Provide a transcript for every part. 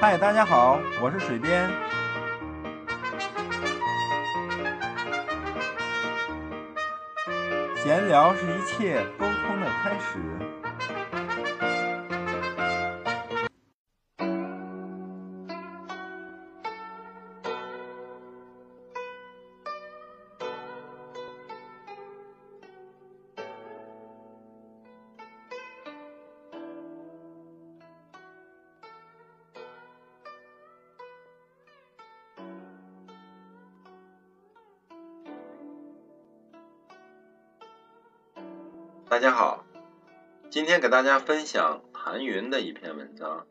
嗨，大家好，我是水边。闲聊是一切沟通的开始。大家好，今天给大家分享谭云的一篇文章。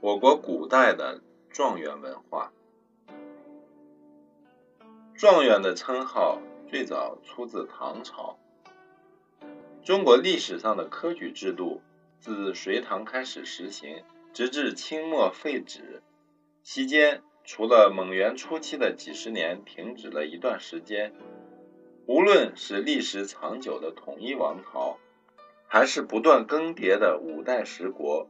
我国古代的状元文化，状元的称号最早出自唐朝。中国历史上的科举制度自隋唐开始实行，直至清末废止。期间，除了蒙元初期的几十年停止了一段时间。无论是历史长久的统一王朝，还是不断更迭的五代十国；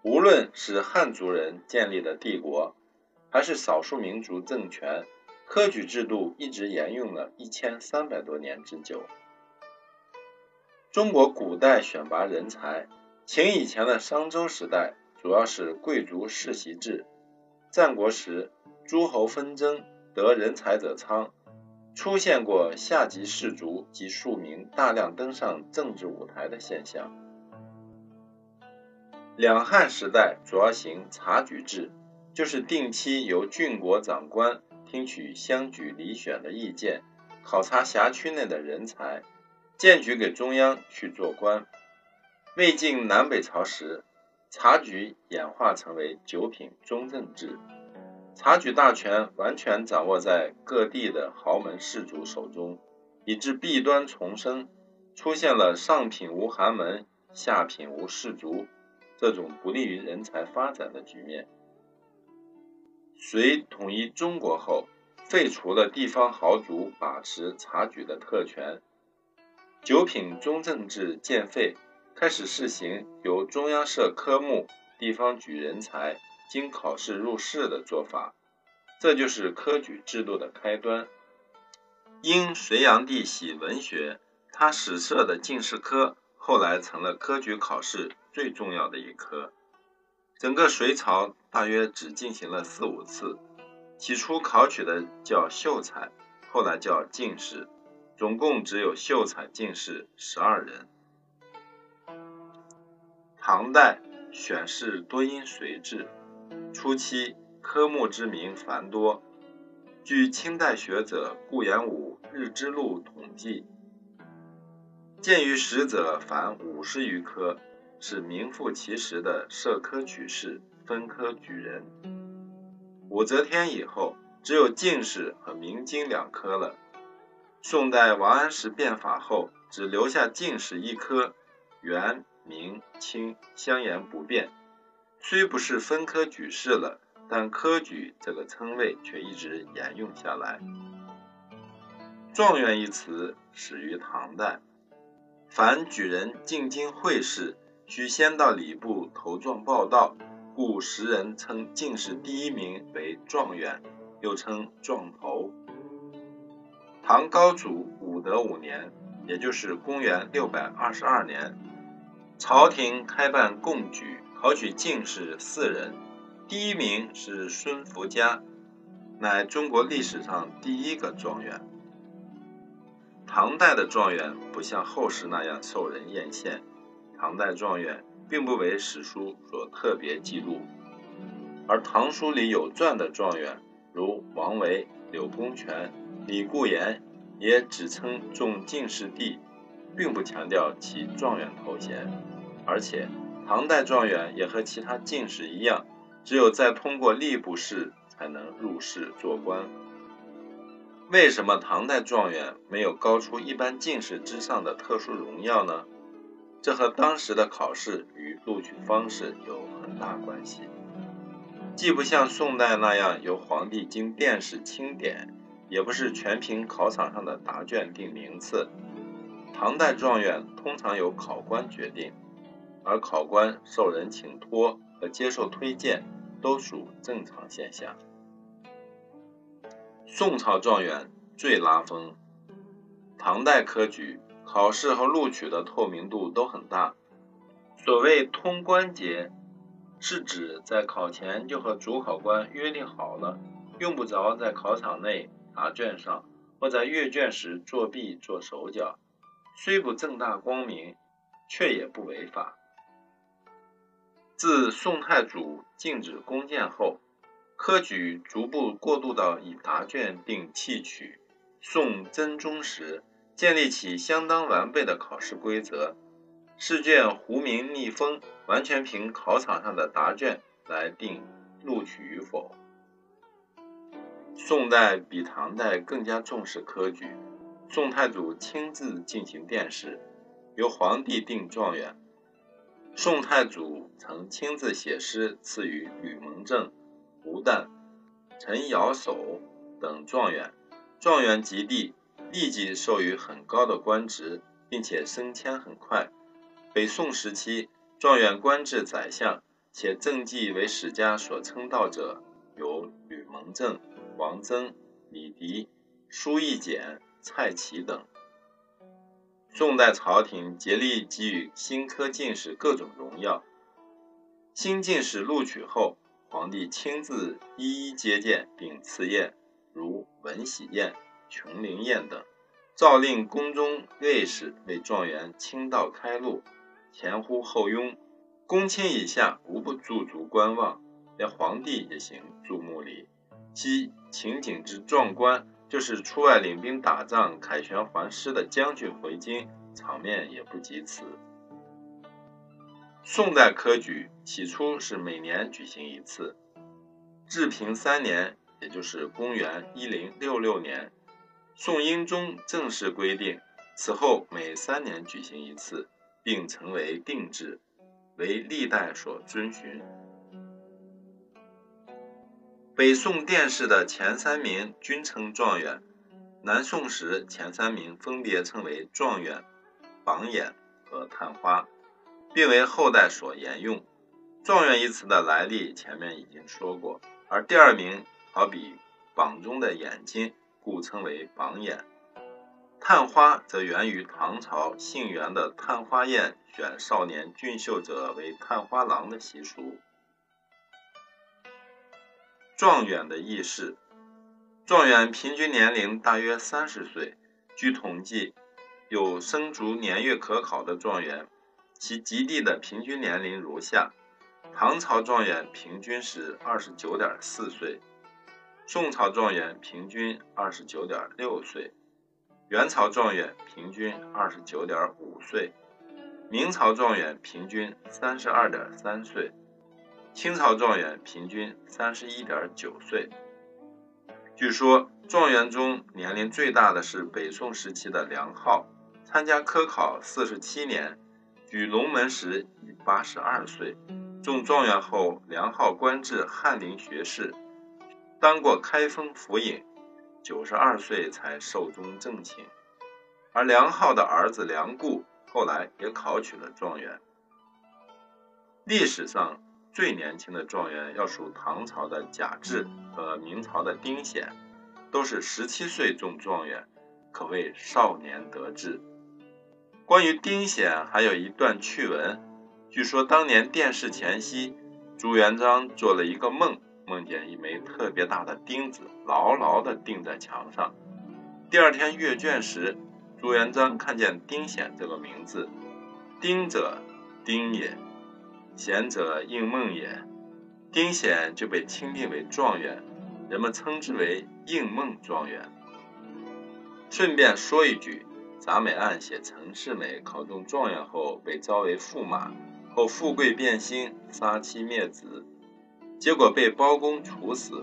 无论是汉族人建立的帝国，还是少数民族政权，科举制度一直沿用了一千三百多年之久。中国古代选拔人才，秦以前的商周时代主要是贵族世袭制；战国时诸侯纷争，得人才者昌。出现过下级士族及庶民大量登上政治舞台的现象。两汉时代主要行察举制，就是定期由郡国长官听取乡举里选的意见，考察辖区内的人才，荐举给中央去做官。魏晋南北朝时，察举演化成为九品中正制。察举大权完全掌握在各地的豪门士族手中，以致弊端丛生，出现了上品无寒门、下品无士族这种不利于人才发展的局面。隋统一中国后，废除了地方豪族把持察举的特权，九品中正制渐废，开始试行由中央设科目，地方举人才。经考试入仕的做法，这就是科举制度的开端。因隋炀帝喜文学，他始设的进士科后来成了科举考试最重要的一科。整个隋朝大约只进行了四五次，起初考取的叫秀才，后来叫进士，总共只有秀才、进士十二人。唐代选士多因隋制。初期科目之名繁多，据清代学者顾炎武《日之录》统计，鉴于实者凡五十余科，是名副其实的设科取士、分科举人。武则天以后，只有进士和明经两科了。宋代王安石变法后，只留下进士一科，元、明、清相沿不变。虽不是分科举士了，但科举这个称谓却一直沿用下来。状元一词始于唐代，凡举人进京会试，需先到礼部投状报到，故时人称进士第一名为状元，又称状头。唐高祖武德五年，也就是公元六百二十二年，朝廷开办贡举。考取进士四人，第一名是孙福家，乃中国历史上第一个状元。唐代的状元不像后世那样受人艳羡，唐代状元并不为史书所特别记录，而唐书里有传的状元，如王维、柳公权、李固言，也只称中进士第，并不强调其状元头衔，而且。唐代状元也和其他进士一样，只有在通过吏部试才能入仕做官。为什么唐代状元没有高出一般进士之上的特殊荣耀呢？这和当时的考试与录取方式有很大关系。既不像宋代那样由皇帝经殿试钦点，也不是全凭考场上的答卷定名次。唐代状元通常由考官决定。而考官受人请托和接受推荐，都属正常现象。宋朝状元最拉风。唐代科举考试和录取的透明度都很大。所谓通关节，是指在考前就和主考官约定好了，用不着在考场内答卷上或在阅卷时作弊做手脚，虽不正大光明，却也不违法。自宋太祖禁止弓箭后，科举逐步过渡到以答卷定弃取。宋真宗时，建立起相当完备的考试规则，试卷糊名密封，完全凭考场上的答卷来定录取与否。宋代比唐代更加重视科举，宋太祖亲自进行殿试，由皇帝定状元。宋太祖曾亲自写诗赐予吕蒙正、胡旦、陈尧叟等状元，状元及第，立即授予很高的官职，并且升迁很快。北宋时期，状元官至宰相，且政绩为史家所称道者，有吕蒙正、王曾、李迪、舒义简、蔡奇等。宋代朝廷竭力给予新科进士各种荣耀。新进士录取后，皇帝亲自一一接见并赐宴，如文喜宴、琼林宴等，诏令宫中卫士为状元倾道开路，前呼后拥，公卿以下无不驻足观望，连皇帝也行注目礼。其情景之壮观。就是出外领兵打仗，凯旋还师的将军回京，场面也不及此。宋代科举起初是每年举行一次，治平三年，也就是公元一零六六年，宋英宗正式规定，此后每三年举行一次，并成为定制，为历代所遵循。北宋殿试的前三名均称状元，南宋时前三名分别称为状元、榜眼和探花，并为后代所沿用。状元一词的来历前面已经说过，而第二名好比榜中的眼睛，故称为榜眼。探花则源于唐朝杏园的探花宴，选少年俊秀者为探花郎的习俗。状元的轶事，状元平均年龄大约三十岁。据统计，有生卒年月可考的状元，其及第的平均年龄如下：唐朝状元平均是二十九点四岁，宋朝状元平均二十九点六岁，元朝状元平均二十九点五岁，明朝状元平均三十二点三岁。清朝状元平均三十一点九岁。据说状元中年龄最大的是北宋时期的梁浩，参加科考四十七年，举龙门时已八十二岁。中状元后，梁浩官至翰林学士，当过开封府尹，九十二岁才寿终正寝。而梁浩的儿子梁固后来也考取了状元。历史上。最年轻的状元要数唐朝的贾至和明朝的丁显，都是十七岁中状元，可谓少年得志。关于丁显还有一段趣闻，据说当年殿试前夕，朱元璋做了一个梦，梦见一枚特别大的钉子牢牢地钉在墙上。第二天阅卷时，朱元璋看见丁显这个名字，丁者，丁也。贤者应梦也，丁显就被钦定为状元，人们称之为应梦状元。顺便说一句，杂美案写陈世美考中状元后被招为驸马，后富贵变心，杀妻灭子，结果被包公处死。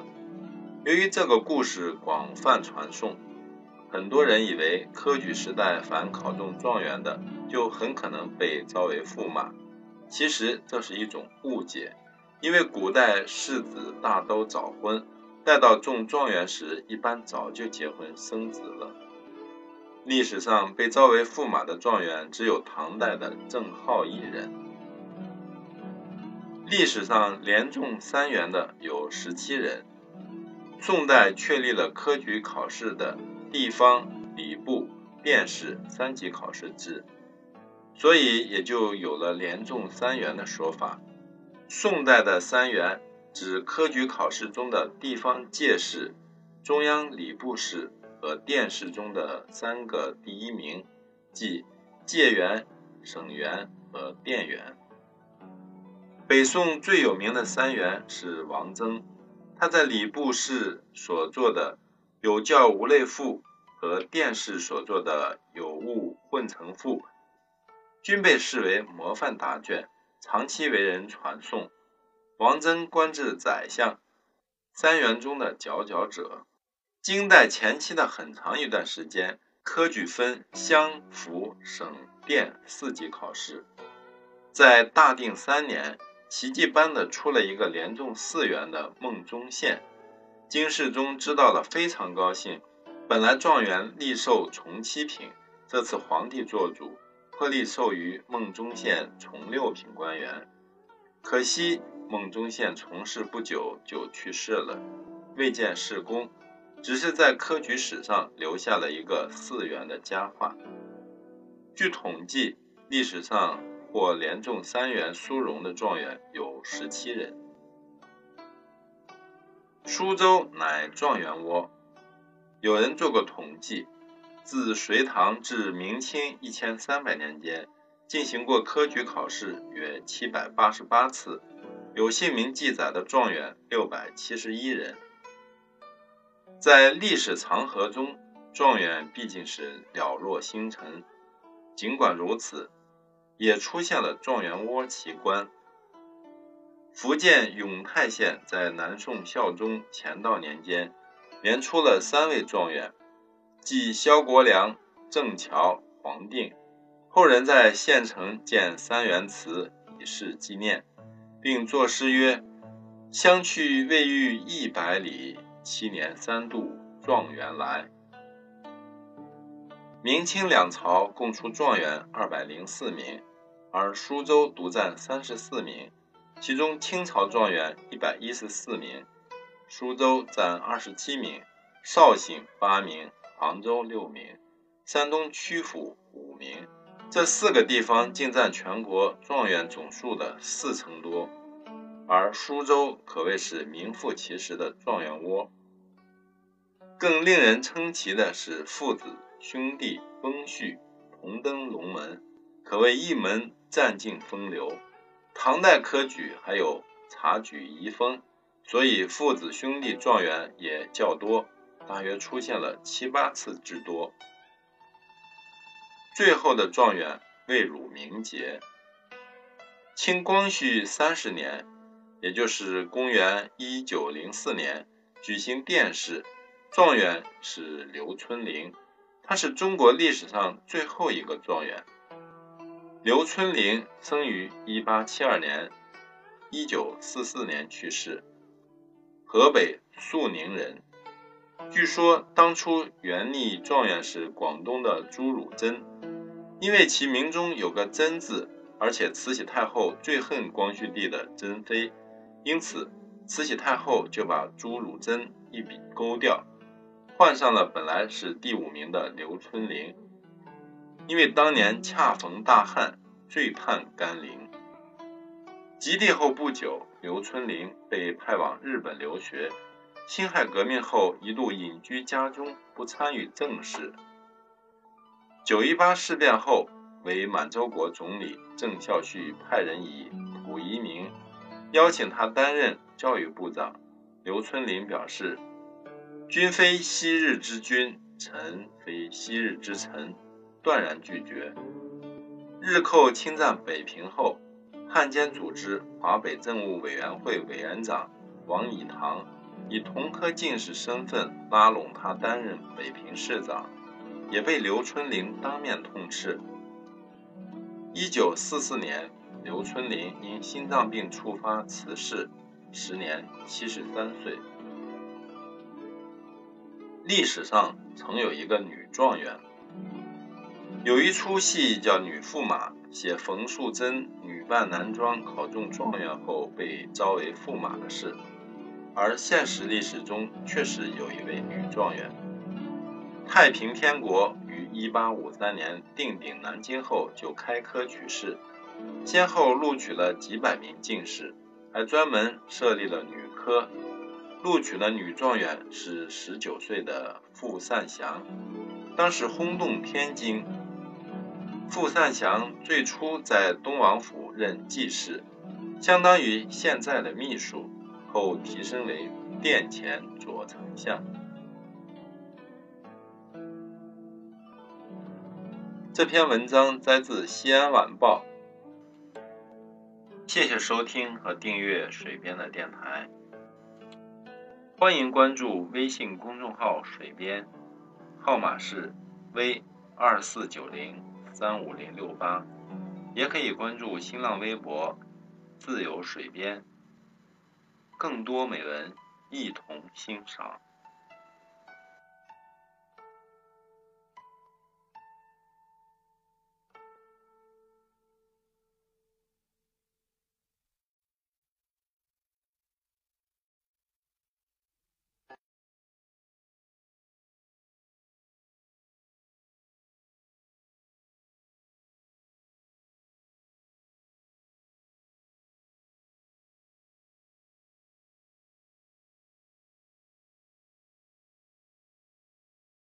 由于这个故事广泛传颂，很多人以为科举时代凡考中状元的，就很可能被招为驸马。其实这是一种误解，因为古代士子大都早婚，待到中状元时，一般早就结婚生子了。历史上被招为驸马的状元，只有唐代的郑浩一人。历史上连中三元的有十七人。宋代确立了科举考试的地方、礼部、殿试三级考试制，所以也就有了连中三元的说法。宋代的三元指科举考试中的地方介试、中央礼部试和殿试中的三个第一名，即介元、省元和殿元。北宋最有名的三元是王曾。他在礼部试所做的“有教无类赋”和殿试所做的“有物混成赋”，均被视为模范答卷，长期为人传颂。王曾官至宰相，三元中的佼佼者。金代前期的很长一段时间，科举分乡、府、省、殿四级考试，在大定三年。奇迹般的出了一个连中四元的孟宗宪，金世宗知道了非常高兴。本来状元立授从七品，这次皇帝做主，破例授予孟宗宪从六品官员。可惜孟宗宪从事不久就去世了，未见事功，只是在科举史上留下了一个四元的佳话。据统计，历史上。获连中三元殊荣的状元有十七人。苏州乃状元窝，有人做过统计，自隋唐至明清一千三百年间，进行过科举考试约七百八十八次，有姓名记载的状元六百七十一人。在历史长河中，状元毕竟是了若星辰。尽管如此。也出现了状元窝奇观。福建永泰县在南宋孝宗乾道年间，连出了三位状元，即萧国良、郑乔、黄定。后人在县城建三元祠以示纪念，并作诗曰：“相去未逾一百里，七年三度状元来。”明清两朝共出状元二百零四名，而苏州独占三十四名，其中清朝状元一百一十四名，苏州占二十七名，绍兴八名，杭州六名，山东曲阜五名。这四个地方竟占全国状元总数的四成多，而苏州可谓是名副其实的状元窝。更令人称奇的是父子。兄弟翁婿同登龙门，可谓一门占尽风流。唐代科举还有察举遗风，所以父子兄弟状元也较多，大约出现了七八次之多。最后的状元魏汝明杰。清光绪三十年，也就是公元一九零四年，举行殿试，状元是刘春霖。他是中国历史上最后一个状元。刘春霖生于1872年，1944年去世，河北肃宁人。据说当初原立状元是广东的朱汝珍，因为其名中有个“珍”字，而且慈禧太后最恨光绪帝的珍妃，因此慈禧太后就把朱汝珍一笔勾掉。换上了本来是第五名的刘春霖，因为当年恰逢大旱，最盼甘霖。及第后不久，刘春霖被派往日本留学。辛亥革命后，一度隐居家中，不参与政事。九一八事变后，为满洲国总理郑孝胥派人以溥仪名邀请他担任教育部长。刘春霖表示。君非昔日之君，臣非昔日之臣，断然拒绝。日寇侵占北平后，汉奸组织华北政务委员会委员长王以堂以同科进士身份拉拢他担任北平市长，也被刘春霖当面痛斥。一九四四年，刘春霖因心脏病触发辞世，时年七十三岁。历史上曾有一个女状元，有一出戏叫《女驸马》，写冯素贞女扮男装考中状元后被招为驸马的事，而现实历史中确实有一位女状元。太平天国于1853年定鼎南京后就开科取士，先后录取了几百名进士，还专门设立了女科。录取的女状元是19岁的傅善祥，当时轰动天津。傅善祥最初在东王府任记事，相当于现在的秘书，后提升为殿前左丞相。这篇文章摘自《西安晚报》，谢谢收听和订阅水边的电台，欢迎关注微信公众号“水边”，号码是 v 二四九零三五零六八，也可以关注新浪微博“自由水边”，更多美文一同欣赏。